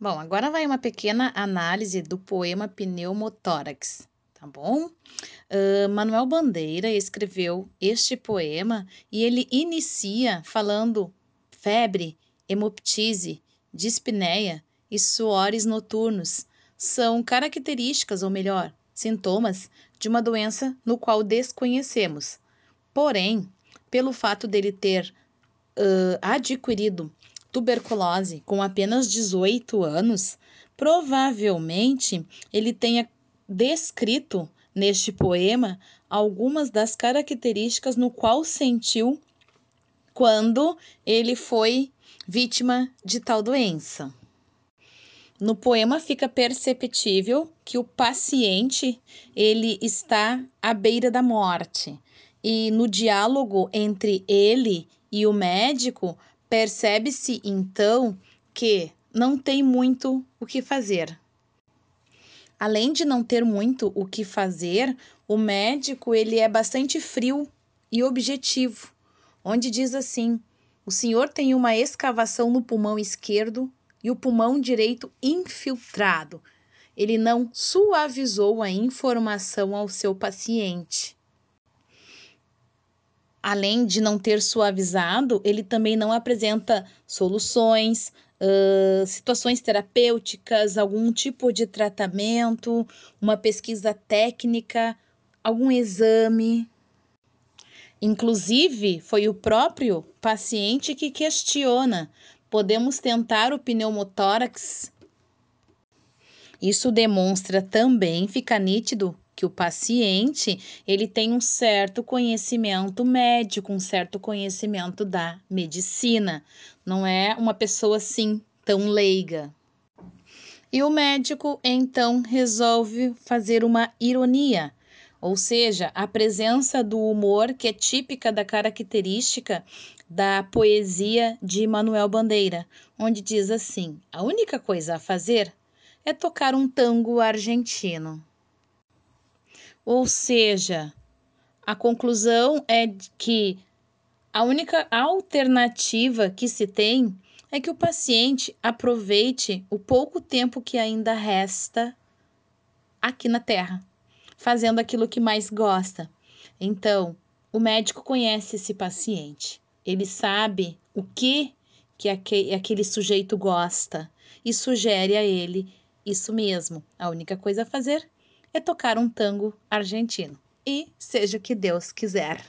Bom, agora vai uma pequena análise do poema Pneumotórax, tá bom? Uh, Manuel Bandeira escreveu este poema e ele inicia falando febre, hemoptise, dispneia e suores noturnos. São características, ou melhor, sintomas de uma doença no qual desconhecemos. Porém, pelo fato dele ter uh, adquirido tuberculose com apenas 18 anos, provavelmente ele tenha descrito neste poema algumas das características no qual sentiu quando ele foi vítima de tal doença. No poema fica perceptível que o paciente ele está à beira da morte e no diálogo entre ele e o médico Percebe-se então que não tem muito o que fazer. Além de não ter muito o que fazer, o médico ele é bastante frio e objetivo, onde diz assim: o senhor tem uma escavação no pulmão esquerdo e o pulmão direito infiltrado. Ele não suavizou a informação ao seu paciente além de não ter suavizado, ele também não apresenta soluções, uh, situações terapêuticas, algum tipo de tratamento, uma pesquisa técnica, algum exame. Inclusive, foi o próprio paciente que questiona: podemos tentar o pneumotórax? Isso demonstra também, fica nítido, que o paciente ele tem um certo conhecimento médico, um certo conhecimento da medicina, não é uma pessoa assim tão leiga. E o médico então resolve fazer uma ironia, ou seja, a presença do humor que é típica da característica da poesia de Manuel Bandeira, onde diz assim: a única coisa a fazer é tocar um tango argentino. Ou seja, a conclusão é que a única alternativa que se tem é que o paciente aproveite o pouco tempo que ainda resta aqui na Terra, fazendo aquilo que mais gosta. Então, o médico conhece esse paciente, ele sabe o que que aquele sujeito gosta e sugere a ele isso mesmo. A única coisa a fazer é tocar um tango argentino. E seja o que Deus quiser.